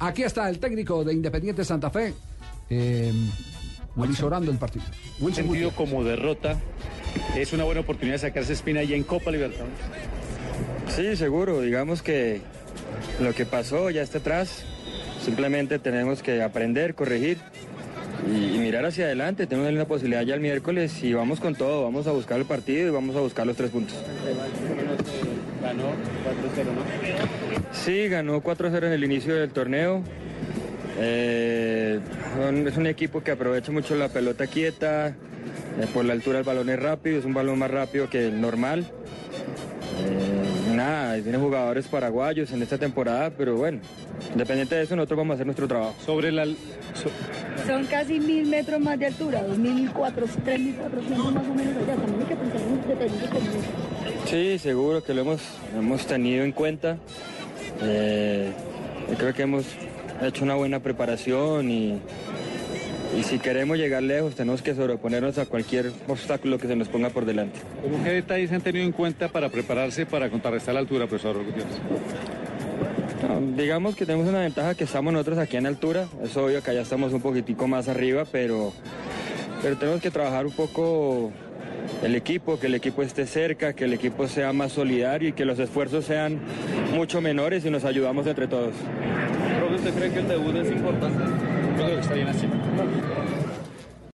Aquí está el técnico de Independiente Santa Fe, eh, monitorando el partido. Wilson sentido Gutiérrez. como derrota, es una buena oportunidad de sacarse espina ya en Copa Libertadores. Sí, seguro. Digamos que lo que pasó ya está atrás. Simplemente tenemos que aprender, corregir y, y mirar hacia adelante. Tenemos la posibilidad ya el miércoles y vamos con todo. Vamos a buscar el partido y vamos a buscar los tres puntos. Ganó 4-0, ¿no? Sí, ganó 4-0 en el inicio del torneo. Eh, es un equipo que aprovecha mucho la pelota quieta. eh, por la altura el balón es rápido, es un balón más rápido que el normal. Eh, nada, tiene jugadores paraguayos en esta temporada, pero bueno, independiente de eso, nosotros vamos a hacer nuestro trabajo. Sobre la... so- Son casi mil metros más de altura, 2.400, 3.400 más o menos allá. También hay que pensar en como eso. Sí, seguro que lo hemos, hemos tenido en cuenta. Eh, yo creo que hemos hecho una buena preparación y, y si queremos llegar lejos tenemos que sobreponernos a cualquier obstáculo que se nos ponga por delante. ¿Cómo qué detalles han tenido en cuenta para prepararse para contrarrestar la altura, profesor Gutiérrez? Digamos que tenemos una ventaja que estamos nosotros aquí en altura. Es obvio que allá estamos un poquitico más arriba, pero, pero tenemos que trabajar un poco el equipo, que el equipo esté cerca, que el equipo sea más solidario y que los esfuerzos sean mucho menores y nos ayudamos entre todos. ¿usted cree que el debut es importante? Yo creo que.